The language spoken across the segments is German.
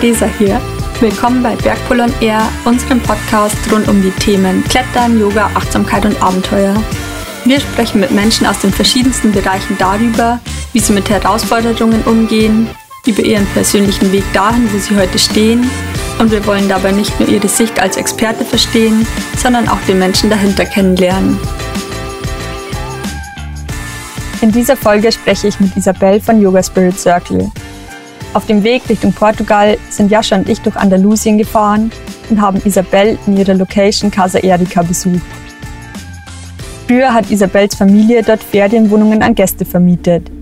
Theresa hier. Willkommen bei Bergpol on Air, unserem Podcast rund um die Themen Klettern, Yoga, Achtsamkeit und Abenteuer. Wir sprechen mit Menschen aus den verschiedensten Bereichen darüber, wie sie mit Herausforderungen umgehen, über ihren persönlichen Weg dahin, wo sie heute stehen. Und wir wollen dabei nicht nur ihre Sicht als Experte verstehen, sondern auch den Menschen dahinter kennenlernen. In dieser Folge spreche ich mit Isabel von Yoga Spirit Circle. Auf dem Weg Richtung Portugal sind Jascha und ich durch Andalusien gefahren und haben Isabel in ihrer Location Casa Erika besucht. Früher hat Isabels Familie dort Ferienwohnungen an Gäste vermietet,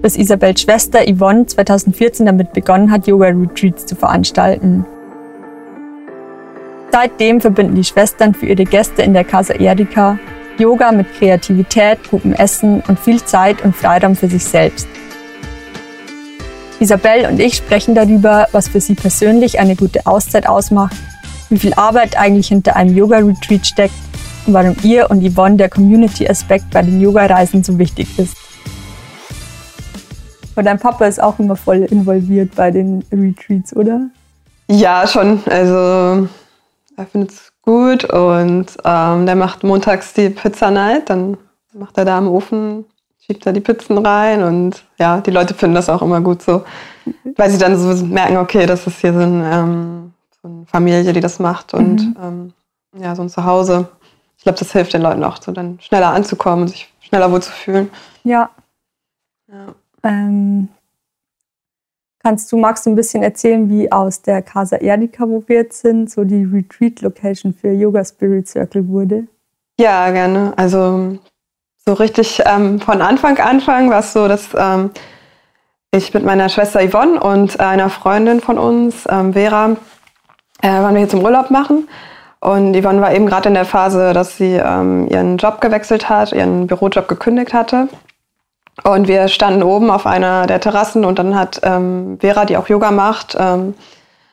bis Isabels Schwester Yvonne 2014 damit begonnen hat, Yoga-Retreats zu veranstalten. Seitdem verbinden die Schwestern für ihre Gäste in der Casa Erika Yoga mit Kreativität, gutem Essen und viel Zeit und Freiraum für sich selbst. Isabel und ich sprechen darüber, was für sie persönlich eine gute Auszeit ausmacht, wie viel Arbeit eigentlich hinter einem Yoga-Retreat steckt und warum ihr und Yvonne der Community-Aspekt bei den Yoga-Reisen so wichtig ist. Und dein Papa ist auch immer voll involviert bei den Retreats, oder? Ja, schon. Also er findet es gut und ähm, der macht montags die Pizza Night. Dann macht er da im Ofen, schiebt da die Pizzen rein und ja, die Leute finden das auch immer gut so, weil sie dann so merken, okay, das ist hier so, ein, ähm, so eine Familie, die das macht und mhm. ähm, ja, so ein Zuhause. Ich glaube, das hilft den Leuten auch, so dann schneller anzukommen und sich schneller wohlzufühlen. Ja. ja. Ähm, Kannst du, magst du ein bisschen erzählen, wie aus der Casa Erdica, wo wir jetzt sind, so die Retreat-Location für Yoga Spirit Circle wurde? Ja, gerne. Also so richtig ähm, von Anfang Anfang war es so, dass ähm, ich mit meiner Schwester Yvonne und einer Freundin von uns, ähm, Vera, äh, waren wir hier zum Urlaub machen. Und Yvonne war eben gerade in der Phase, dass sie ähm, ihren Job gewechselt hat, ihren Bürojob gekündigt hatte und wir standen oben auf einer der Terrassen und dann hat ähm, Vera, die auch Yoga macht, ähm,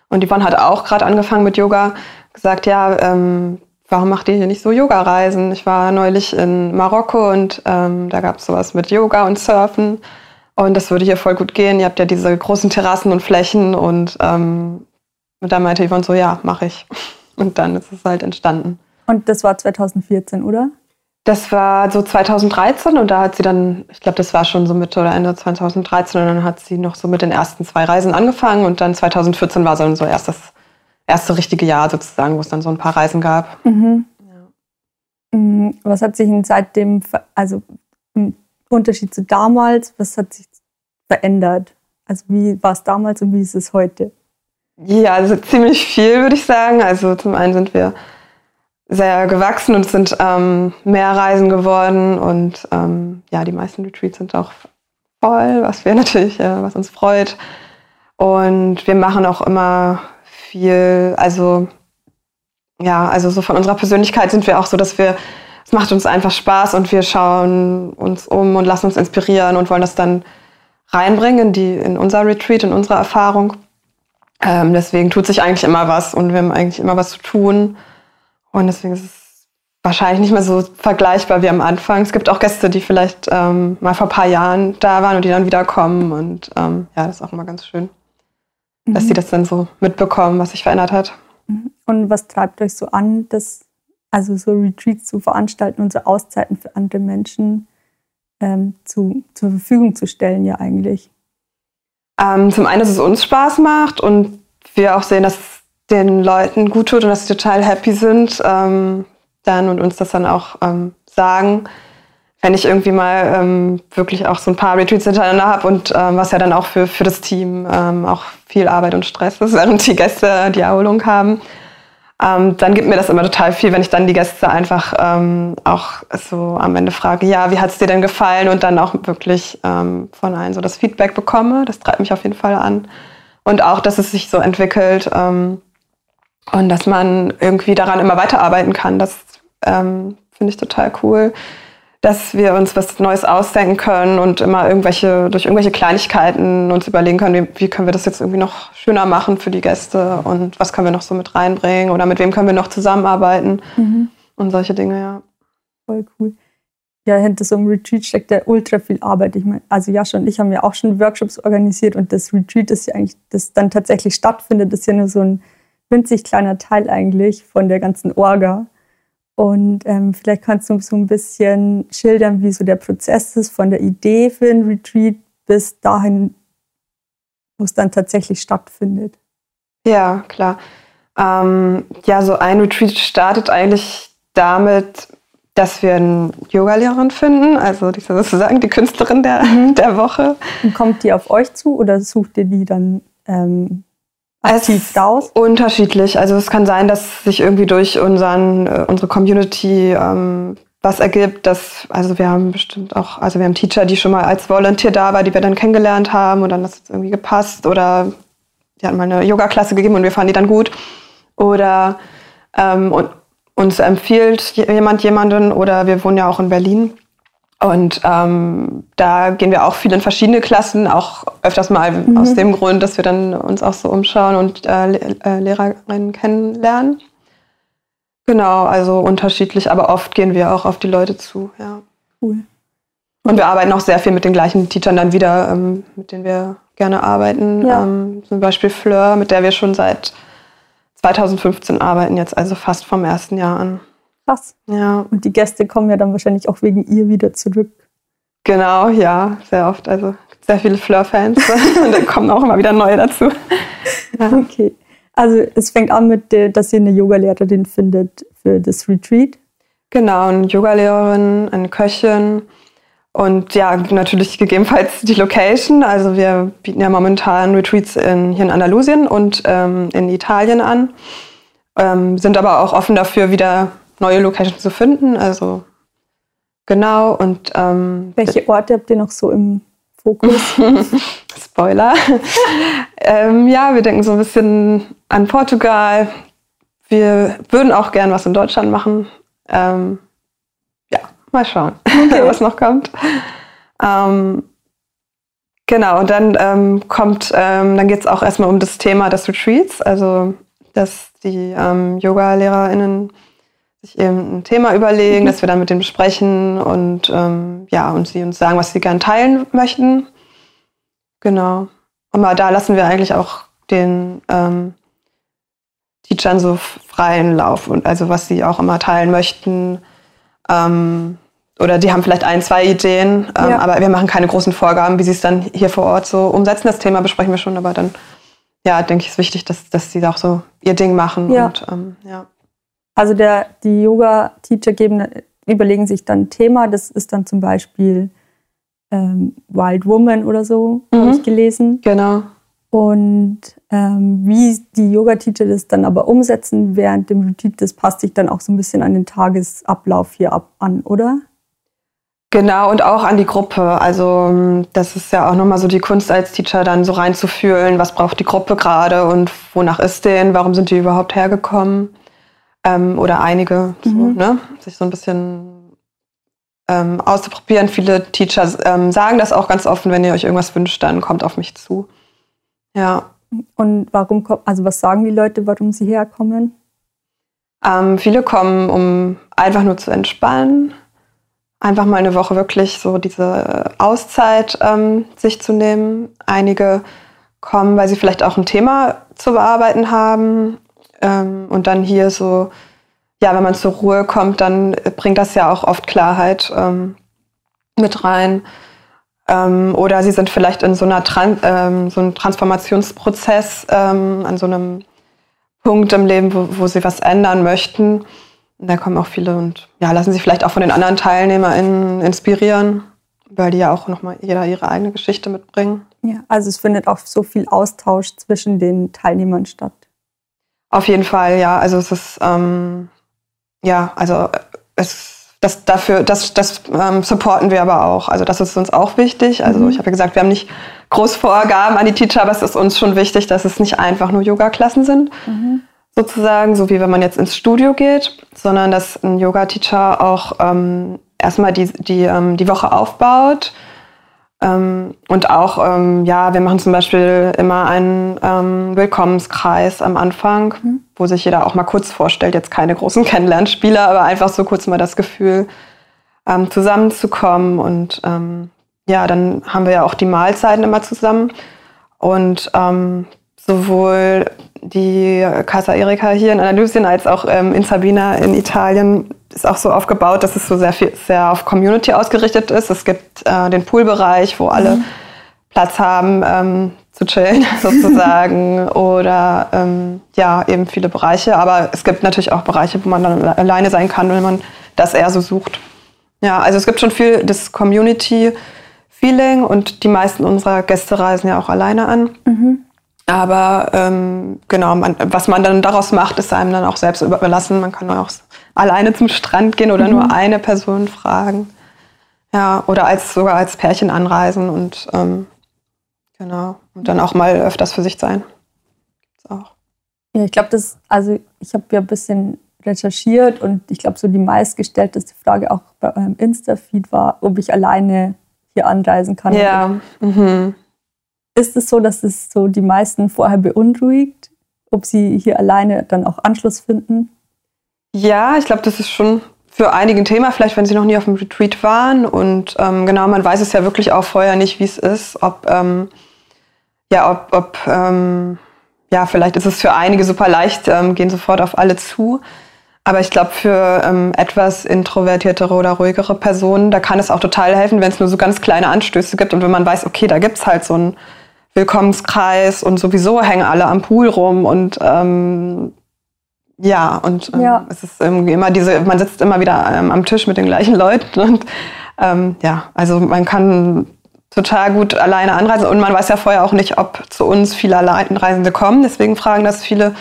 und Yvonne hat auch gerade angefangen mit Yoga, gesagt, ja, ähm, warum macht ihr hier nicht so Yoga-Reisen? Ich war neulich in Marokko und ähm, da gab es sowas mit Yoga und Surfen und das würde hier voll gut gehen. Ihr habt ja diese großen Terrassen und Flächen und, ähm, und da meinte Yvonne so, ja, mache ich. Und dann ist es halt entstanden. Und das war 2014, oder? Das war so 2013 und da hat sie dann, ich glaube, das war schon so Mitte oder Ende 2013 und dann hat sie noch so mit den ersten zwei Reisen angefangen und dann 2014 war so erst das erste richtige Jahr sozusagen, wo es dann so ein paar Reisen gab. Mhm. Ja. Mhm. Was hat sich seitdem, also im Unterschied zu damals, was hat sich verändert? Also wie war es damals und wie ist es heute? Ja, also ziemlich viel, würde ich sagen. Also zum einen sind wir sehr gewachsen und sind ähm, mehr Reisen geworden und ähm, ja, die meisten Retreats sind auch voll, was wir natürlich, äh, was uns freut. Und wir machen auch immer viel, also ja, also so von unserer Persönlichkeit sind wir auch so, dass wir, es macht uns einfach Spaß und wir schauen uns um und lassen uns inspirieren und wollen das dann reinbringen in, die, in unser Retreat, in unsere Erfahrung. Ähm, deswegen tut sich eigentlich immer was und wir haben eigentlich immer was zu tun. Und deswegen ist es wahrscheinlich nicht mehr so vergleichbar wie am Anfang. Es gibt auch Gäste, die vielleicht ähm, mal vor ein paar Jahren da waren und die dann wiederkommen. Und ähm, ja, das ist auch immer ganz schön, mhm. dass sie das dann so mitbekommen, was sich verändert hat. Mhm. Und was treibt euch so an, das, also so Retreats zu veranstalten und so Auszeiten für andere Menschen ähm, zu, zur Verfügung zu stellen, ja eigentlich? Ähm, zum einen, dass es uns Spaß macht und wir auch sehen, dass den Leuten gut tut und dass sie total happy sind, ähm, dann und uns das dann auch ähm, sagen. Wenn ich irgendwie mal ähm, wirklich auch so ein paar Retreats hintereinander habe und ähm, was ja dann auch für, für das Team ähm, auch viel Arbeit und Stress ist, während die Gäste die Erholung haben, ähm, dann gibt mir das immer total viel, wenn ich dann die Gäste einfach ähm, auch so am Ende frage, ja, wie hat es dir denn gefallen und dann auch wirklich ähm, von allen so das Feedback bekomme. Das treibt mich auf jeden Fall an. Und auch, dass es sich so entwickelt. Ähm, und dass man irgendwie daran immer weiterarbeiten kann, das ähm, finde ich total cool. Dass wir uns was Neues ausdenken können und immer irgendwelche, durch irgendwelche Kleinigkeiten uns überlegen können, wie, wie können wir das jetzt irgendwie noch schöner machen für die Gäste und was können wir noch so mit reinbringen oder mit wem können wir noch zusammenarbeiten mhm. und solche Dinge, ja. Voll cool. ja, hinter so einem Retreat steckt ja ultra viel Arbeit. Ich meine, also Jascha und ich haben ja auch schon Workshops organisiert und das Retreat ist ja eigentlich, das dann tatsächlich stattfindet, ist ja nur so ein winzig kleiner Teil eigentlich von der ganzen Orga. Und ähm, vielleicht kannst du so ein bisschen schildern, wie so der Prozess ist von der Idee für ein Retreat bis dahin, wo es dann tatsächlich stattfindet. Ja, klar. Ähm, ja, so ein Retreat startet eigentlich damit, dass wir eine Yogalehrerin finden, also die sozusagen die Künstlerin der, mhm. der Woche. Und kommt die auf euch zu oder sucht ihr die dann ähm, aktiv raus? Unterschiedlich. Also es kann sein, dass sich irgendwie durch unseren, äh, unsere Community ähm, was ergibt, dass, also wir haben bestimmt auch, also wir haben Teacher, die schon mal als Volunteer da war, die wir dann kennengelernt haben und dann hat es irgendwie gepasst oder die hatten mal eine Yoga-Klasse gegeben und wir fanden die dann gut. Oder ähm, und uns empfiehlt jemand jemanden oder wir wohnen ja auch in Berlin. Und ähm, da gehen wir auch viel in verschiedene Klassen, auch öfters mal mhm. aus dem Grund, dass wir dann uns auch so umschauen und äh, äh, Lehrerinnen kennenlernen. Genau, also unterschiedlich, aber oft gehen wir auch auf die Leute zu, ja. Cool. Und wir arbeiten auch sehr viel mit den gleichen Teachern dann wieder, ähm, mit denen wir gerne arbeiten. Ja. Ähm, zum Beispiel Fleur, mit der wir schon seit 2015 arbeiten, jetzt also fast vom ersten Jahr an. Krass. Ja. Und die Gäste kommen ja dann wahrscheinlich auch wegen ihr wieder zurück. Genau, ja, sehr oft. Also sehr viele Fleur-Fans und dann kommen auch immer wieder neue dazu. Ja. Okay. Also es fängt an mit, dass ihr eine Yogalehrerin findet für das Retreat. Genau, eine Yogalehrerin, eine Köchin und ja, natürlich gegebenenfalls die Location. Also wir bieten ja momentan Retreats in, hier in Andalusien und ähm, in Italien an, ähm, sind aber auch offen dafür, wieder neue Locations zu finden. Also genau und ähm, welche Orte habt ihr noch so im Fokus? Spoiler. ähm, ja, wir denken so ein bisschen an Portugal. Wir würden auch gern was in Deutschland machen. Ähm, Mal schauen, okay. was noch kommt. Ähm, genau, und dann ähm, kommt, ähm, dann geht es auch erstmal um das Thema des Retreats, also dass die ähm, Yoga-LehrerInnen sich eben ein Thema überlegen, mhm. dass wir dann mit denen besprechen und ähm, ja, und sie uns sagen, was sie gern teilen möchten. Genau. Aber da lassen wir eigentlich auch den ähm, Teachern so freien Lauf und also was sie auch immer teilen möchten. Ähm, oder die haben vielleicht ein, zwei Ideen, ähm, ja. aber wir machen keine großen Vorgaben, wie sie es dann hier vor Ort so umsetzen. Das Thema besprechen wir schon, aber dann, ja, denke ich, ist wichtig, dass, dass sie auch so ihr Ding machen. Ja. Und, ähm, ja. Also der, die Yoga-Teacher geben, überlegen sich dann ein Thema, das ist dann zum Beispiel ähm, Wild Woman oder so, mhm. habe ich gelesen. Genau. Und ähm, wie die Yoga-Teacher das dann aber umsetzen während dem Retreat, das passt sich dann auch so ein bisschen an den Tagesablauf hier ab an, oder? Genau, und auch an die Gruppe. Also das ist ja auch nochmal so die Kunst als Teacher, dann so reinzufühlen, was braucht die Gruppe gerade und wonach ist denen, warum sind die überhaupt hergekommen? Ähm, oder einige, mhm. so, ne? sich so ein bisschen ähm, auszuprobieren. Viele Teacher ähm, sagen das auch ganz offen, wenn ihr euch irgendwas wünscht, dann kommt auf mich zu. Ja. Und warum kommt, also was sagen die Leute, warum sie herkommen? Ähm, viele kommen, um einfach nur zu entspannen einfach mal eine Woche wirklich so diese Auszeit ähm, sich zu nehmen. Einige kommen, weil sie vielleicht auch ein Thema zu bearbeiten haben ähm, und dann hier so, ja, wenn man zur Ruhe kommt, dann bringt das ja auch oft Klarheit ähm, mit rein. Ähm, oder sie sind vielleicht in so einer Tran ähm, so einem Transformationsprozess ähm, an so einem Punkt im Leben, wo, wo sie was ändern möchten da kommen auch viele und ja, lassen sich vielleicht auch von den anderen TeilnehmerInnen inspirieren, weil die ja auch nochmal jeder ihre eigene Geschichte mitbringen. Ja, also es findet auch so viel Austausch zwischen den Teilnehmern statt. Auf jeden Fall, ja. Also es ist, ähm, ja, also es, das dafür, das, das ähm, supporten wir aber auch. Also das ist uns auch wichtig. Also mhm. ich habe ja gesagt, wir haben nicht Großvorgaben an die Teacher, aber es ist uns schon wichtig, dass es nicht einfach nur Yoga-Klassen sind. Mhm sozusagen, so wie wenn man jetzt ins Studio geht, sondern dass ein Yoga-Teacher auch ähm, erstmal die, die, ähm, die Woche aufbaut. Ähm, und auch, ähm, ja, wir machen zum Beispiel immer einen ähm, Willkommenskreis am Anfang, mhm. wo sich jeder auch mal kurz vorstellt. Jetzt keine großen Kennenlernspiele, aber einfach so kurz mal das Gefühl ähm, zusammenzukommen. Und ähm, ja, dann haben wir ja auch die Mahlzeiten immer zusammen. Und ähm, sowohl die Casa Erika hier in Andalusien als auch ähm, in Sabina in Italien ist auch so aufgebaut, dass es so sehr viel sehr auf Community ausgerichtet ist. Es gibt äh, den Poolbereich, wo alle mhm. Platz haben ähm, zu chillen sozusagen oder ähm, ja eben viele Bereiche. Aber es gibt natürlich auch Bereiche, wo man dann alleine sein kann, wenn man das eher so sucht. Ja, also es gibt schon viel das Community Feeling und die meisten unserer Gäste reisen ja auch alleine an. Mhm. Aber ähm, genau, man, was man dann daraus macht, ist einem dann auch selbst überlassen. Man kann auch alleine zum Strand gehen oder mhm. nur eine Person fragen. Ja, oder als sogar als Pärchen anreisen und ähm, genau. Und dann auch mal öfters für sich sein. Gibt's auch. Ja, ich glaube, das, also ich habe ja ein bisschen recherchiert und ich glaube, so die meistgestellteste Frage auch bei eurem Insta-Feed war, ob ich alleine hier anreisen kann. Ja. Mhm. Ist es so, dass es so die meisten vorher beunruhigt, ob sie hier alleine dann auch Anschluss finden? Ja, ich glaube, das ist schon für einige ein Thema, vielleicht wenn sie noch nie auf dem Retreat waren. Und ähm, genau, man weiß es ja wirklich auch vorher nicht, wie es ist, ob, ähm, ja, ob, ob ähm, ja, vielleicht ist es für einige super leicht, ähm, gehen sofort auf alle zu. Aber ich glaube, für ähm, etwas introvertiertere oder ruhigere Personen, da kann es auch total helfen, wenn es nur so ganz kleine Anstöße gibt und wenn man weiß, okay, da gibt es halt so ein Willkommenskreis und sowieso hängen alle am Pool rum und ähm, ja, und ähm, ja. es ist irgendwie immer diese, man sitzt immer wieder ähm, am Tisch mit den gleichen Leuten und ähm, ja, also man kann total gut alleine anreisen und man weiß ja vorher auch nicht, ob zu uns viele Alleinreisende kommen, deswegen fragen das viele.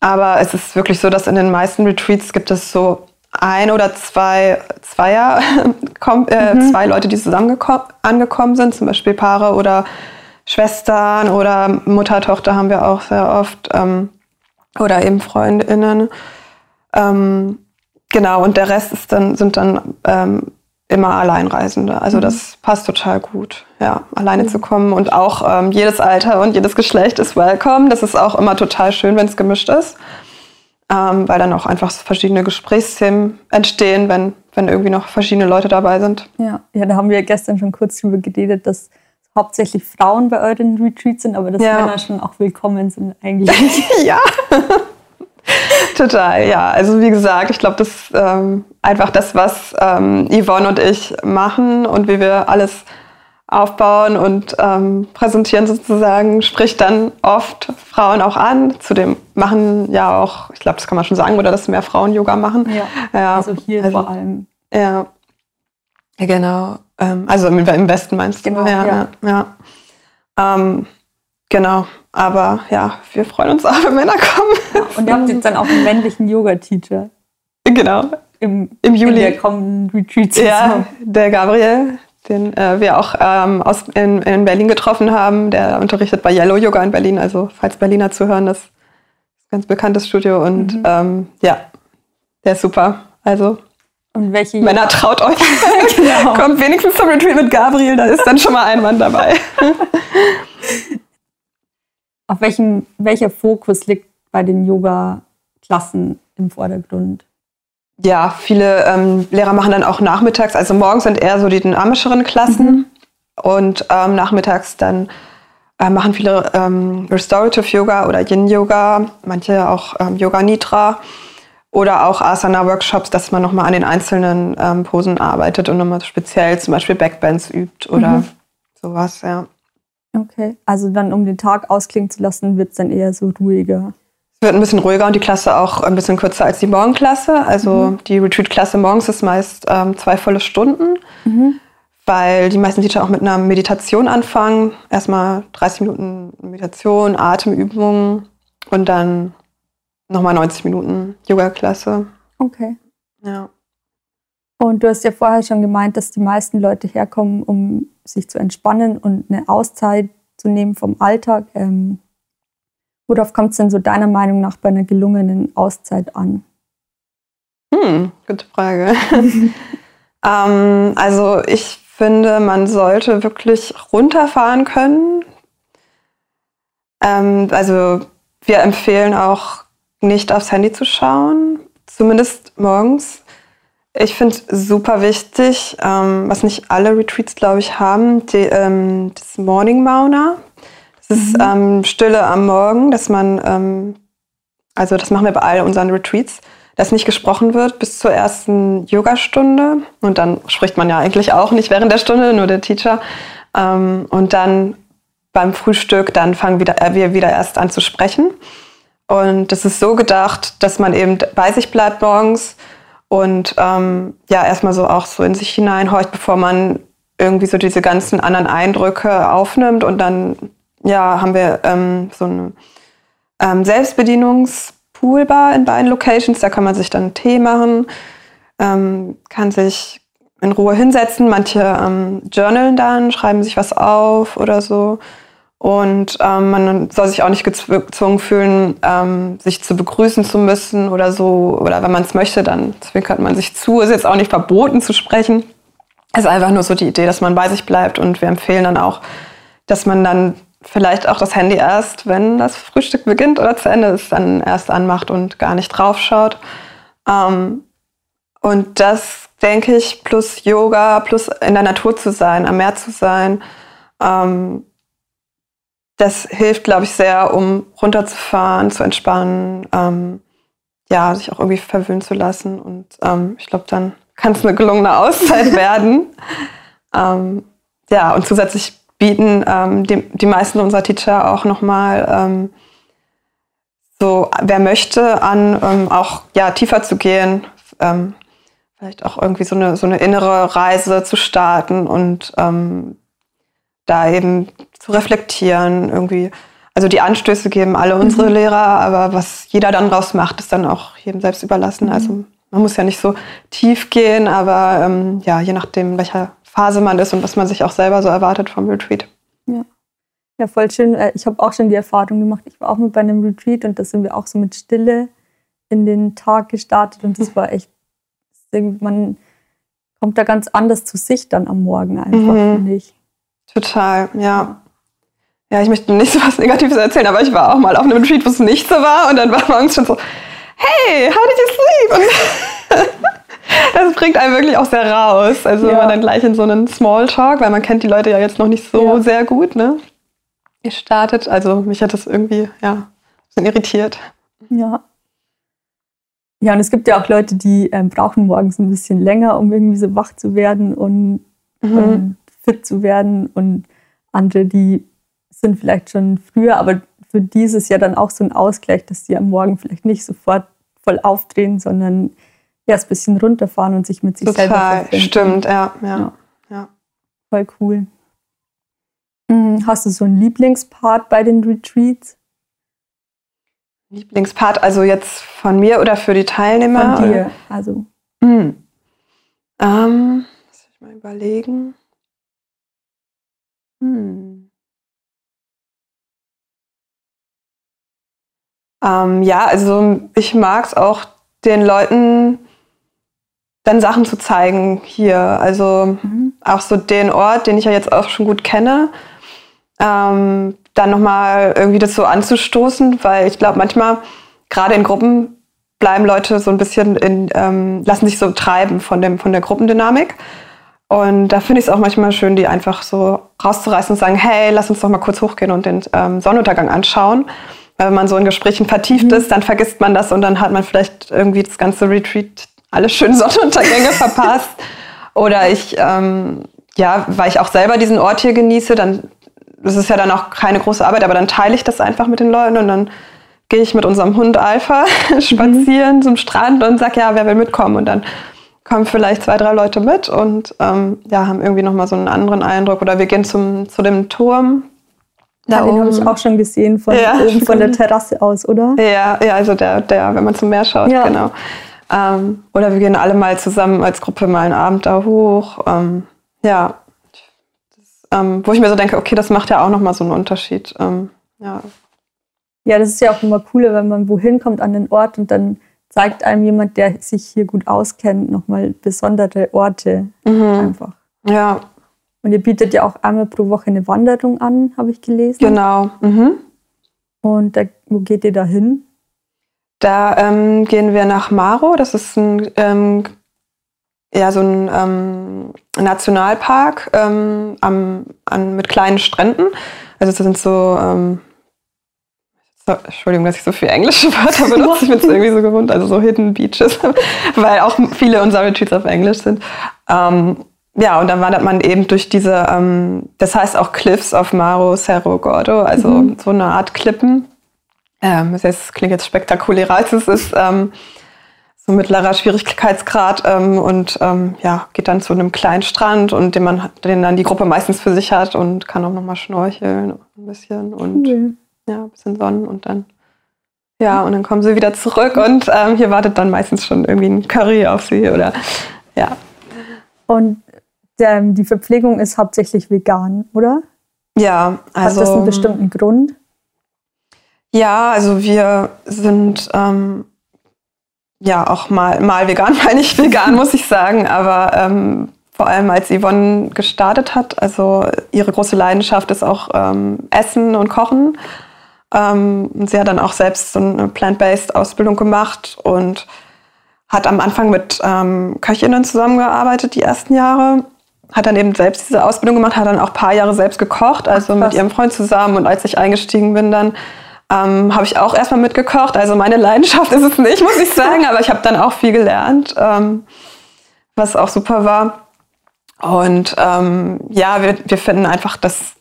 Aber es ist wirklich so, dass in den meisten Retreats gibt es so ein oder zwei Zweier, äh, mhm. zwei Leute, die zusammen angekommen sind, zum Beispiel Paare oder Schwestern oder Mutter, Tochter haben wir auch sehr oft ähm, oder eben Freundinnen. Ähm, genau, und der Rest ist dann, sind dann ähm, immer Alleinreisende. Also mhm. das passt total gut, ja, alleine mhm. zu kommen. Und auch ähm, jedes Alter und jedes Geschlecht ist welcome. Das ist auch immer total schön, wenn es gemischt ist. Ähm, weil dann auch einfach verschiedene Gesprächsthemen entstehen, wenn, wenn irgendwie noch verschiedene Leute dabei sind. Ja, ja da haben wir gestern schon kurz drüber geredet, dass hauptsächlich Frauen bei euren Retreats sind, aber dass ja. Männer schon auch willkommen sind eigentlich. ja. Total, ja. Also wie gesagt, ich glaube, das ähm, einfach das, was ähm, Yvonne und ich machen und wie wir alles aufbauen und ähm, präsentieren sozusagen, spricht dann oft Frauen auch an. Zudem machen ja auch, ich glaube, das kann man schon sagen, oder dass mehr Frauen Yoga machen. Ja, ja also hier also, vor allem. Ja genau. Ähm, also im, Westen meinst du? Genau, ja. ja. ja. Ähm, genau. Aber ja, wir freuen uns auch, wenn Männer kommen. Ja, und ihr habt jetzt dann auch einen männlichen Yoga-Teacher. Genau. Im, Im Juli. Der kommenden Retreat. Ja, der Gabriel, den äh, wir auch ähm, aus, in, in, Berlin getroffen haben. Der unterrichtet bei Yellow Yoga in Berlin. Also falls Berliner zuhören, das ist ein ganz bekanntes Studio. Und mhm. ähm, ja, der ist super. Also und welche Männer traut euch. genau. Kommt wenigstens zum Retreat mit Gabriel, da ist dann schon mal ein Mann dabei. Auf welchem, welcher Fokus liegt bei den Yoga-Klassen im Vordergrund? Ja, viele ähm, Lehrer machen dann auch nachmittags, also morgens sind eher so die dynamischeren Klassen mhm. und ähm, nachmittags dann äh, machen viele ähm, Restorative Yoga oder Yin Yoga, manche auch ähm, Yoga Nidra. Oder auch Asana-Workshops, dass man nochmal an den einzelnen ähm, Posen arbeitet und nochmal speziell zum Beispiel Backbends übt oder mhm. sowas, ja. Okay, also dann um den Tag ausklingen zu lassen, wird es dann eher so ruhiger. Es wird ein bisschen ruhiger und die Klasse auch ein bisschen kürzer als die Morgenklasse. Also mhm. die Retreat-Klasse morgens ist meist ähm, zwei volle Stunden, mhm. weil die meisten Teacher auch mit einer Meditation anfangen. Erstmal 30 Minuten Meditation, Atemübungen und dann nochmal 90 Minuten Yoga-Klasse. Okay. Ja. Und du hast ja vorher schon gemeint, dass die meisten Leute herkommen, um sich zu entspannen und eine Auszeit zu nehmen vom Alltag. Ähm, worauf kommt es denn so deiner Meinung nach bei einer gelungenen Auszeit an? Hm, gute Frage. ähm, also ich finde, man sollte wirklich runterfahren können. Ähm, also wir empfehlen auch nicht aufs Handy zu schauen, zumindest morgens. Ich finde super wichtig, ähm, was nicht alle Retreats, glaube ich, haben, die, ähm, das Morning Mauna. Das ist mhm. ähm, Stille am Morgen, dass man, ähm, also das machen wir bei all unseren Retreats, dass nicht gesprochen wird bis zur ersten Yogastunde. Und dann spricht man ja eigentlich auch nicht während der Stunde, nur der Teacher. Ähm, und dann beim Frühstück, dann fangen wieder, äh, wir wieder erst an zu sprechen. Und das ist so gedacht, dass man eben bei sich bleibt morgens und ähm, ja, erstmal so auch so in sich hineinhorcht, bevor man irgendwie so diese ganzen anderen Eindrücke aufnimmt. Und dann, ja, haben wir ähm, so eine ähm, Selbstbedienungspoolbar in beiden Locations. Da kann man sich dann Tee machen, ähm, kann sich in Ruhe hinsetzen. Manche ähm, journalen dann, schreiben sich was auf oder so. Und ähm, man soll sich auch nicht gezwungen fühlen, ähm, sich zu begrüßen zu müssen oder so. Oder wenn man es möchte, dann zwinkert man sich zu. Ist jetzt auch nicht verboten zu sprechen. Es ist einfach nur so die Idee, dass man bei sich bleibt. Und wir empfehlen dann auch, dass man dann vielleicht auch das Handy erst, wenn das Frühstück beginnt oder zu Ende ist, dann erst anmacht und gar nicht draufschaut. Ähm, und das, denke ich, plus Yoga, plus in der Natur zu sein, am Meer zu sein, ähm, das hilft, glaube ich, sehr, um runterzufahren, zu entspannen, ähm, ja, sich auch irgendwie verwöhnen zu lassen. Und ähm, ich glaube, dann kann es eine gelungene Auszeit werden. Ähm, ja, und zusätzlich bieten ähm, die, die meisten unserer Teacher auch nochmal ähm, so, wer möchte, an, ähm, auch ja, tiefer zu gehen, ähm, vielleicht auch irgendwie so eine, so eine innere Reise zu starten und da eben zu reflektieren, irgendwie. Also die Anstöße geben alle unsere mhm. Lehrer, aber was jeder dann draus macht, ist dann auch jedem selbst überlassen. Mhm. Also man muss ja nicht so tief gehen, aber ähm, ja, je nachdem, welcher Phase man ist und was man sich auch selber so erwartet vom Retreat. Ja. Ja, voll schön. Äh, ich habe auch schon die Erfahrung gemacht. Ich war auch mit bei einem Retreat und da sind wir auch so mit Stille in den Tag gestartet und das war echt, man kommt da ganz anders zu sich dann am Morgen einfach, mhm. finde ich. Total, ja. Ja, ich möchte nicht so was Negatives erzählen, aber ich war auch mal auf einem Retreat, wo es nicht so war und dann war morgens schon so, hey, how did you sleep? das bringt einen wirklich auch sehr raus. Also ja. wenn man dann gleich in so einen Smalltalk, weil man kennt die Leute ja jetzt noch nicht so ja. sehr gut, ne? Ihr startet, also mich hat das irgendwie, ja, ein bisschen irritiert. Ja. Ja, und es gibt ja auch Leute, die ähm, brauchen morgens ein bisschen länger, um irgendwie so wach zu werden und, mhm. und fit zu werden und andere, die sind vielleicht schon früher, aber für dieses Jahr dann auch so ein Ausgleich, dass die am Morgen vielleicht nicht sofort voll aufdrehen, sondern erst ein bisschen runterfahren und sich mit sich Total, selber verbinden. Stimmt, ja, ja, ja. Voll cool. Mhm, hast du so einen Lieblingspart bei den Retreats? Lieblingspart, also jetzt von mir oder für die Teilnehmer? Von dir, also. Mhm. Ähm, muss ich mal überlegen. Hm. Ähm, ja, also ich mag es auch, den Leuten dann Sachen zu zeigen hier. Also mhm. auch so den Ort, den ich ja jetzt auch schon gut kenne, ähm, dann nochmal irgendwie das so anzustoßen, weil ich glaube, manchmal, gerade in Gruppen, bleiben Leute so ein bisschen in, ähm, lassen sich so treiben von, dem, von der Gruppendynamik. Und da finde ich es auch manchmal schön, die einfach so rauszureißen und sagen, hey, lass uns doch mal kurz hochgehen und den ähm, Sonnenuntergang anschauen. Wenn man so in Gesprächen vertieft mhm. ist, dann vergisst man das und dann hat man vielleicht irgendwie das ganze Retreat alle schönen Sonnenuntergänge verpasst. Oder ich, ähm, ja, weil ich auch selber diesen Ort hier genieße, dann, das ist ja dann auch keine große Arbeit, aber dann teile ich das einfach mit den Leuten und dann gehe ich mit unserem Hund Alpha spazieren mhm. zum Strand und sage, ja, wer will mitkommen? Und dann kommen vielleicht zwei, drei Leute mit und ähm, ja, haben irgendwie nochmal so einen anderen Eindruck. Oder wir gehen zum, zu dem Turm. Da ja, den habe ich auch schon gesehen, von ja, oben von der Terrasse aus, oder? Ja, ja also der, der, wenn man zum Meer schaut, ja. genau. Ähm, oder wir gehen alle mal zusammen als Gruppe mal einen Abend da hoch. Ähm, ja, das, ähm, wo ich mir so denke, okay, das macht ja auch nochmal so einen Unterschied. Ähm, ja. ja, das ist ja auch immer cooler, wenn man wohin kommt an den Ort und dann zeigt einem jemand, der sich hier gut auskennt, nochmal besondere Orte mhm. einfach. Ja. Und ihr bietet ja auch einmal pro Woche eine Wanderung an, habe ich gelesen. Genau. Mhm. Und da, wo geht ihr da hin? Da ähm, gehen wir nach Maro. Das ist ein ähm, ja, so ein ähm, Nationalpark ähm, am, an, mit kleinen Stränden. Also das sind so, ähm, Entschuldigung, dass ich so viele englische Wörter benutze, ich bin es irgendwie so gewohnt, also so Hidden Beaches, weil auch viele unserer Retreats auf Englisch sind. Ähm, ja, und dann wandert man eben durch diese, ähm, das heißt auch Cliffs of Maro Cerro Gordo, also mhm. so eine Art Klippen. Ähm, das klingt jetzt spektakulärer, als es ist. Ähm, so mittlerer Schwierigkeitsgrad ähm, und ähm, ja, geht dann zu einem kleinen Strand und den man den dann die Gruppe meistens für sich hat und kann auch nochmal schnorcheln ein bisschen und cool. ja, ein bisschen Sonnen und dann ja, und dann kommen sie wieder zurück und ähm, hier wartet dann meistens schon irgendwie ein Curry auf sie oder ja. Und die Verpflegung ist hauptsächlich vegan, oder? Ja, also. Hat das einen bestimmten Grund? Ja, also wir sind ähm, ja auch mal, mal vegan, mal nicht vegan, muss ich sagen. Aber ähm, vor allem als Yvonne gestartet hat, also ihre große Leidenschaft ist auch ähm, Essen und Kochen. Ähm, sie hat dann auch selbst so eine Plant-Based Ausbildung gemacht und hat am Anfang mit ähm, Köchinnen zusammengearbeitet, die ersten Jahre. Hat dann eben selbst diese Ausbildung gemacht, hat dann auch ein paar Jahre selbst gekocht, also Ach, mit ihrem Freund zusammen. Und als ich eingestiegen bin, dann ähm, habe ich auch erstmal mitgekocht. Also meine Leidenschaft ist es nicht, muss ich sagen, aber ich habe dann auch viel gelernt, ähm, was auch super war. Und ähm, ja, wir, wir finden einfach, dass,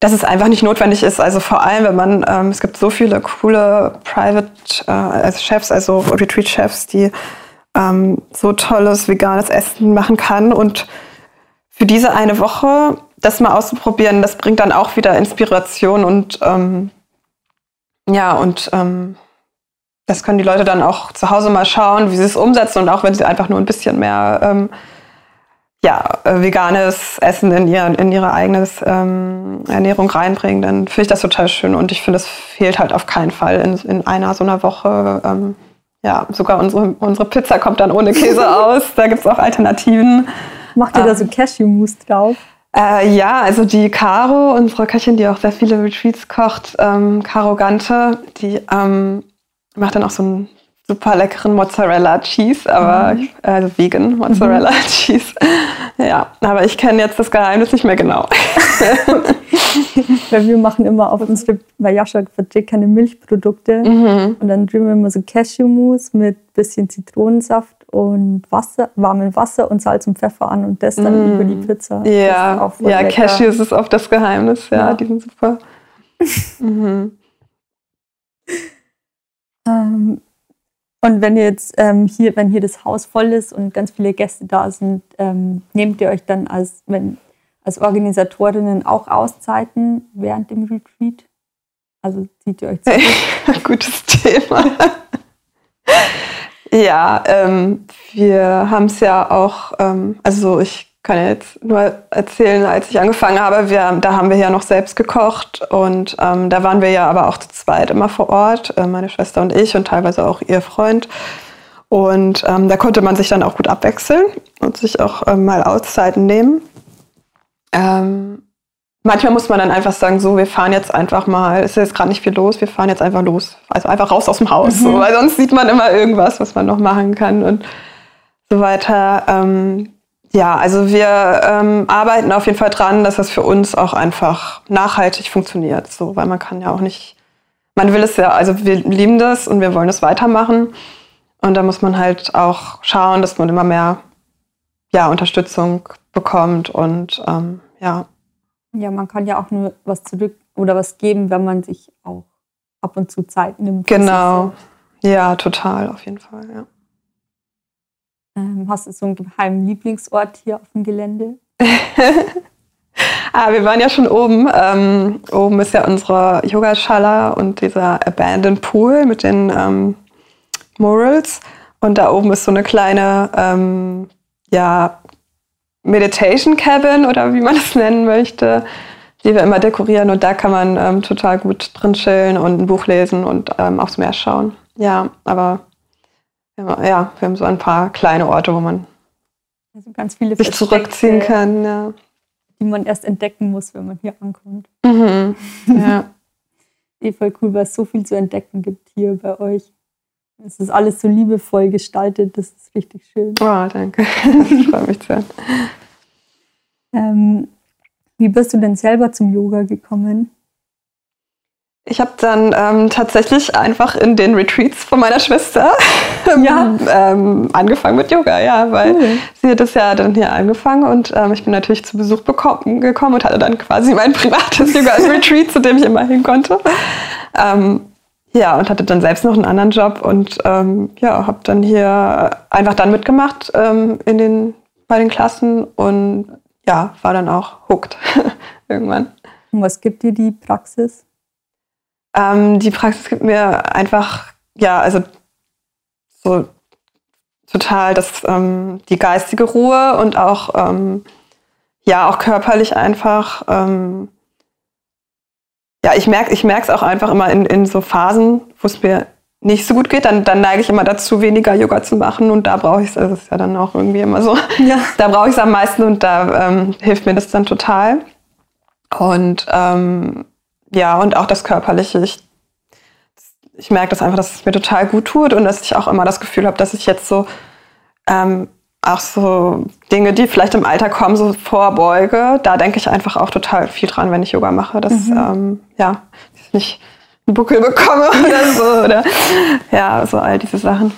dass es einfach nicht notwendig ist. Also vor allem, wenn man, ähm, es gibt so viele coole Private äh, also Chefs, also Retreat-Chefs, die ähm, so tolles veganes Essen machen kann. Und für diese eine Woche das mal auszuprobieren, das bringt dann auch wieder Inspiration und ähm, ja, und ähm, das können die Leute dann auch zu Hause mal schauen, wie sie es umsetzen und auch wenn sie einfach nur ein bisschen mehr ähm, ja, äh, veganes Essen in, ihr, in ihre eigene ähm, Ernährung reinbringen, dann finde ich das total schön und ich finde, es fehlt halt auf keinen Fall in, in einer so einer Woche. Ähm, ja, sogar unsere, unsere Pizza kommt dann ohne Käse aus. Da gibt es auch Alternativen. Macht ihr da so ähm, Cashew-Mousse drauf? Äh, ja, also die Caro, unsere Köchin, die auch sehr viele Retreats kocht, ähm, Caro Gante, die ähm, macht dann auch so einen super leckeren Mozzarella Cheese, aber mhm. also vegan Mozzarella mhm. Cheese. Ja, aber ich kenne jetzt das Geheimnis nicht mehr genau. weil wir machen immer auf unsere, weil Jascha verträgt keine Milchprodukte mhm. und dann drüben wir immer so Cashew-Mousse mit bisschen Zitronensaft und Wasser, warmem Wasser und Salz und Pfeffer an und das dann mm. über die Pizza. Ja, ja Cashews ist oft das Geheimnis, ja, ja. die sind super. mhm. ähm, und wenn jetzt ähm, hier, wenn hier das Haus voll ist und ganz viele Gäste da sind, ähm, nehmt ihr euch dann als, wenn, als Organisatorinnen auch Auszeiten während dem Retreat? Also zieht ihr euch zurück? Gutes Thema. Ja, ähm, wir haben es ja auch, ähm, also ich kann jetzt nur erzählen, als ich angefangen habe, wir, da haben wir ja noch selbst gekocht und ähm, da waren wir ja aber auch zu zweit immer vor Ort, äh, meine Schwester und ich und teilweise auch ihr Freund. Und ähm, da konnte man sich dann auch gut abwechseln und sich auch ähm, mal Auszeiten nehmen. Ähm, manchmal muss man dann einfach sagen, so, wir fahren jetzt einfach mal, es ist jetzt gerade nicht viel los, wir fahren jetzt einfach los. Also einfach raus aus dem Haus, mhm. so, weil sonst sieht man immer irgendwas, was man noch machen kann und so weiter. Ja, also wir ähm, arbeiten auf jeden Fall dran, dass das für uns auch einfach nachhaltig funktioniert, so, weil man kann ja auch nicht, man will es ja, also wir lieben das und wir wollen es weitermachen und da muss man halt auch schauen, dass man immer mehr ja, Unterstützung bekommt und ähm, ja, ja, man kann ja auch nur was zurück oder was geben, wenn man sich auch ab und zu Zeit nimmt. Genau. Ja, total, auf jeden Fall, ja. Ähm, hast du so einen geheimen Lieblingsort hier auf dem Gelände? ah, wir waren ja schon oben. Ähm, oben ist ja unsere Yogaschala und dieser Abandoned Pool mit den ähm, Murals. Und da oben ist so eine kleine ähm, ja, Meditation Cabin oder wie man es nennen möchte, die wir immer dekorieren. Und da kann man ähm, total gut drin chillen und ein Buch lesen und ähm, aufs Meer schauen. Ja, aber ja, wir haben so ein paar kleine Orte, wo man also ganz viele sich zurückziehen kann. Ja. Die man erst entdecken muss, wenn man hier ankommt. Mhm. Ja. eh voll cool, weil es so viel zu entdecken gibt hier bei euch. Es ist alles so liebevoll gestaltet, das ist richtig schön. Oh, danke. Das freut mich sehr. Ähm, wie bist du denn selber zum Yoga gekommen? Ich habe dann ähm, tatsächlich einfach in den Retreats von meiner Schwester ja. ähm, angefangen mit Yoga, ja, weil cool. sie hat das ja dann hier angefangen und ähm, ich bin natürlich zu Besuch bekommen, gekommen und hatte dann quasi mein privates Yoga-Retreat, zu dem ich immer hin konnte. Ähm, ja, und hatte dann selbst noch einen anderen Job und ähm, ja, habe dann hier einfach dann mitgemacht ähm, in den, bei den Klassen und ja, war dann auch hooked irgendwann. Und was gibt dir die Praxis? Ähm, die Praxis gibt mir einfach, ja, also so total das, ähm, die geistige Ruhe und auch, ähm, ja, auch körperlich einfach. Ähm, ja, ich merke ich es auch einfach immer in, in so Phasen, wo es mir nicht so gut geht, dann, dann neige ich immer dazu, weniger Yoga zu machen und da brauche ich es, also das ist ja dann auch irgendwie immer so, ja. da brauche ich es am meisten und da ähm, hilft mir das dann total. Und ähm, ja, und auch das Körperliche. Ich, ich merke das einfach, dass es mir total gut tut und dass ich auch immer das Gefühl habe, dass ich jetzt so ähm, auch so Dinge, die vielleicht im Alter kommen, so vorbeuge. Da denke ich einfach auch total viel dran, wenn ich Yoga mache, dass mhm. ähm, ja, ich nicht einen Buckel bekomme oder so. Oder ja, so all diese Sachen.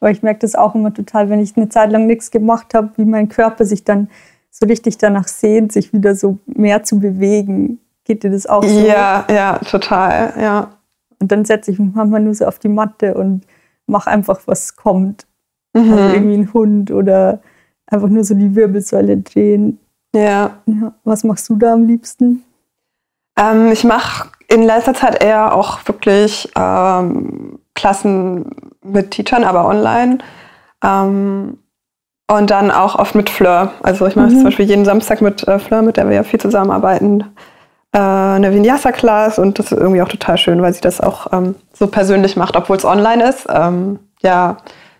Aber ich merke das auch immer total, wenn ich eine Zeit lang nichts gemacht habe, wie mein Körper sich dann so richtig danach sehnt, sich wieder so mehr zu bewegen. Geht dir das auch so? Ja, ja, total, ja. Und dann setze ich mich manchmal nur so auf die Matte und mache einfach, was kommt. Mhm. Also irgendwie ein Hund oder einfach nur so die Wirbelsäule drehen. Ja. ja. Was machst du da am liebsten? Ähm, ich mache in letzter Zeit eher auch wirklich ähm, Klassen mit Teachern, aber online. Ähm, und dann auch oft mit Fleur. Also ich mache mhm. zum Beispiel jeden Samstag mit äh, Fleur, mit der wir ja viel zusammenarbeiten äh, eine Vinyasa-Class und das ist irgendwie auch total schön, weil sie das auch ähm, so persönlich macht, obwohl es online ist. Ähm, ja,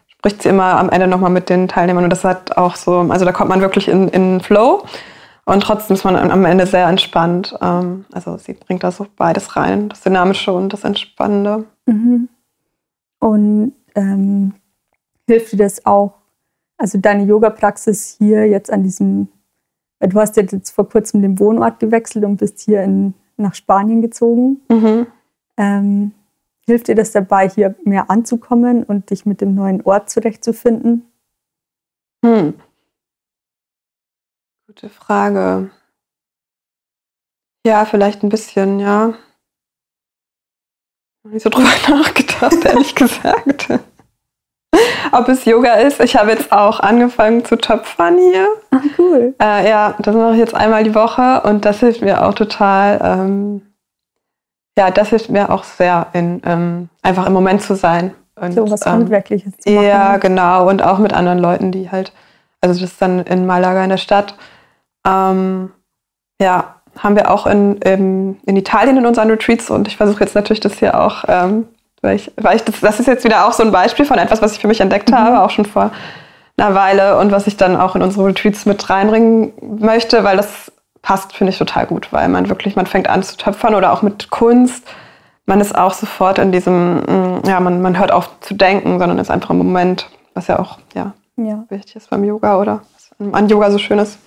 spricht sie immer am Ende nochmal mit den Teilnehmern und das hat auch so, also da kommt man wirklich in, in Flow und trotzdem ist man am Ende sehr entspannt. Ähm, also sie bringt da so beides rein, das Dynamische und das Entspannende. Mhm. Und ähm, hilft dir das auch, also deine Yoga-Praxis hier jetzt an diesem Du hast jetzt vor kurzem den Wohnort gewechselt und bist hier in, nach Spanien gezogen. Mhm. Ähm, hilft dir das dabei, hier mehr anzukommen und dich mit dem neuen Ort zurechtzufinden? Hm. Gute Frage. Ja, vielleicht ein bisschen, ja. Ich habe nicht so drüber nachgedacht, ehrlich gesagt ob es Yoga ist. Ich habe jetzt auch angefangen zu töpfern hier. Ach, cool. Äh, ja, das mache ich jetzt einmal die Woche und das hilft mir auch total. Ähm, ja, das hilft mir auch sehr, in, ähm, einfach im Moment zu sein. Und, so was ähm, Handwerkliches zu machen. Ja, genau. Und auch mit anderen Leuten, die halt, also das ist dann in Malaga in der Stadt. Ähm, ja, haben wir auch in, in, in, Italien in unseren Retreats und ich versuche jetzt natürlich das hier auch ähm, weil ich, weil ich das, das ist jetzt wieder auch so ein Beispiel von etwas, was ich für mich entdeckt mhm. habe, auch schon vor einer Weile und was ich dann auch in unsere Retreats mit reinbringen möchte, weil das passt, finde ich total gut, weil man wirklich, man fängt an zu töpfern oder auch mit Kunst. Man ist auch sofort in diesem, mm, ja, man, man hört auf zu denken, sondern ist einfach im Moment, was ja auch ja, ja. wichtig ist beim Yoga oder was an Yoga so schön ist.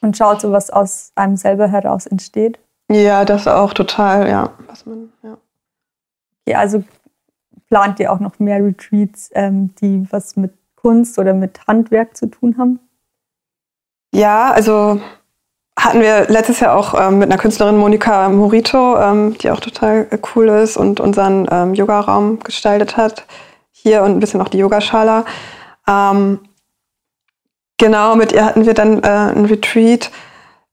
Und schaut so, was aus einem selber heraus entsteht. Ja, das auch total, ja. Was man, ja. ja also plant ihr auch noch mehr Retreats, ähm, die was mit Kunst oder mit Handwerk zu tun haben? Ja, also hatten wir letztes Jahr auch ähm, mit einer Künstlerin Monika Morito, ähm, die auch total cool ist und unseren ähm, Yoga-Raum gestaltet hat. Hier und ein bisschen auch die Yogaschala. Ähm, genau, mit ihr hatten wir dann äh, ein Retreat.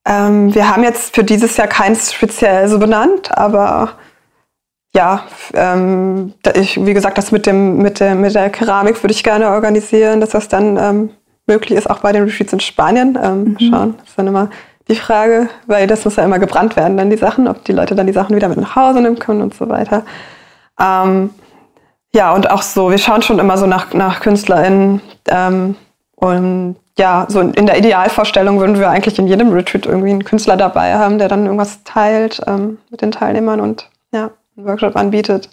Ähm, wir haben jetzt für dieses Jahr keins speziell so benannt, aber ja, ähm, ich, wie gesagt, das mit, dem, mit, der, mit der Keramik würde ich gerne organisieren, dass das dann ähm, möglich ist, auch bei den Retreats in Spanien. Ähm, mhm. Schauen, das ist dann immer die Frage, weil das muss ja immer gebrannt werden, dann die Sachen, ob die Leute dann die Sachen wieder mit nach Hause nehmen können und so weiter. Ähm, ja, und auch so, wir schauen schon immer so nach, nach KünstlerInnen. Ähm, und ja, so in der Idealvorstellung würden wir eigentlich in jedem Retreat irgendwie einen Künstler dabei haben, der dann irgendwas teilt ähm, mit den Teilnehmern und ja einen Workshop anbietet.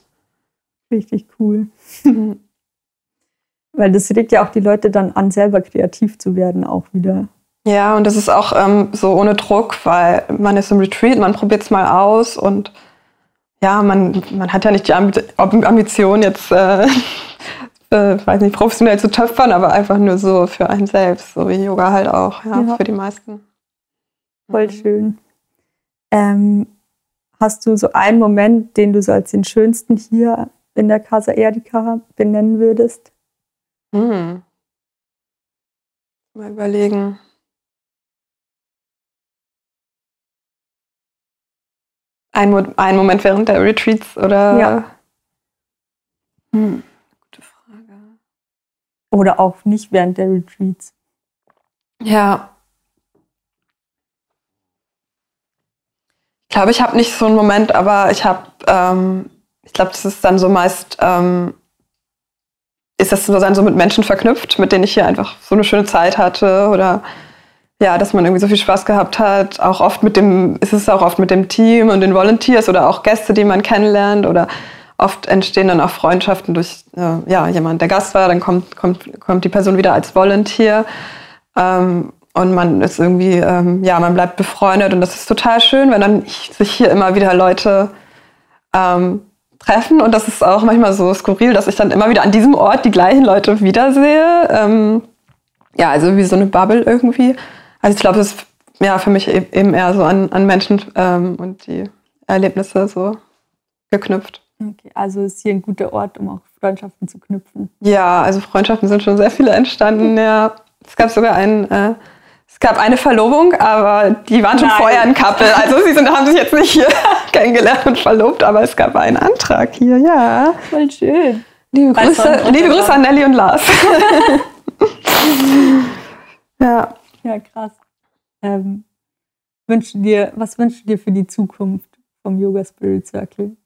Richtig cool. Weil das regt ja auch die Leute dann an, selber kreativ zu werden, auch wieder. Ja, und das ist auch ähm, so ohne Druck, weil man ist im Retreat, man probiert es mal aus und ja, man, man hat ja nicht die Ambition, jetzt, äh, äh, weiß nicht, professionell zu töpfern, aber einfach nur so für einen selbst, so wie Yoga halt auch, ja, ja. für die meisten. Voll schön. Ähm, hast du so einen Moment, den du so als den schönsten hier in der Casa Erdica benennen würdest? Hm. Mal überlegen. Ein, Mo ein Moment während der Retreats oder? Ja. Hm. Gute Frage. Oder auch nicht während der Retreats. Ja. Ich glaube, ich habe nicht so einen Moment, aber ich habe, ähm, ich glaube, das ist dann so meist ähm, ist das so dann so mit Menschen verknüpft, mit denen ich hier einfach so eine schöne Zeit hatte oder ja, dass man irgendwie so viel Spaß gehabt hat. Auch oft mit dem, ist es auch oft mit dem Team und den Volunteers oder auch Gäste, die man kennenlernt oder oft entstehen dann auch Freundschaften durch äh, ja, jemand, der Gast war, dann kommt, kommt, kommt die Person wieder als Volunteer. Ähm, und man ist irgendwie, ähm, ja, man bleibt befreundet und das ist total schön, wenn dann sich hier immer wieder Leute ähm, treffen und das ist auch manchmal so skurril, dass ich dann immer wieder an diesem Ort die gleichen Leute wiedersehe. Ähm, ja, also wie so eine Bubble irgendwie. Also ich glaube, das ist ja für mich e-, eben eher so an, an Menschen ähm, und die Erlebnisse so geknüpft. Okay, also ist hier ein guter Ort, um auch Freundschaften zu knüpfen. Ja, also Freundschaften sind schon sehr viele entstanden. Ja, es gab sogar einen äh, es gab eine Verlobung, aber die waren schon Nein. vorher ein Couple. Also sie sind, haben sich jetzt nicht hier kennengelernt und verlobt, aber es gab einen Antrag hier, ja. Voll schön. Liebe Grüße, liebe Grüße an Nelly und Lars. ja. Ja, krass. Ähm, wünsch dir, was wünschst du dir für die Zukunft vom Yoga Spirit Circle?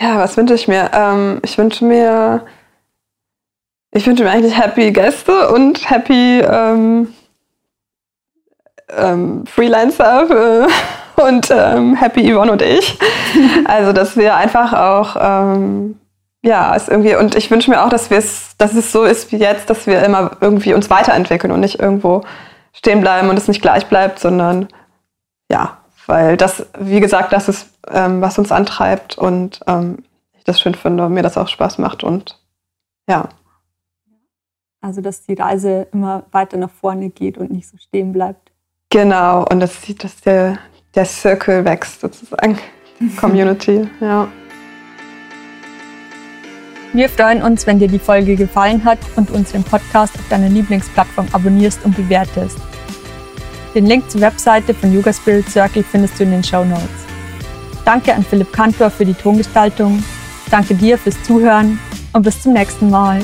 Ja, was wünsche ich mir? Ähm, ich wünsche mir ich wünsche mir eigentlich happy Gäste und happy ähm, ähm, Freelancer äh, und ähm, happy Yvonne und ich. Also, dass wir einfach auch, ähm, ja, es irgendwie, und ich wünsche mir auch, dass, dass es so ist wie jetzt, dass wir immer irgendwie uns weiterentwickeln und nicht irgendwo stehen bleiben und es nicht gleich bleibt, sondern ja, weil das, wie gesagt, das ist, ähm, was uns antreibt und ähm, ich das schön finde und mir das auch Spaß macht und ja. Also, dass die Reise immer weiter nach vorne geht und nicht so stehen bleibt. Genau, und das sieht, dass der, der Circle wächst sozusagen. Community, ja. Wir freuen uns, wenn dir die Folge gefallen hat und unseren Podcast auf deiner Lieblingsplattform abonnierst und bewertest. Den Link zur Webseite von Yoga Spirit Circle findest du in den Show Notes. Danke an Philipp Kantor für die Tongestaltung. Danke dir fürs Zuhören und bis zum nächsten Mal.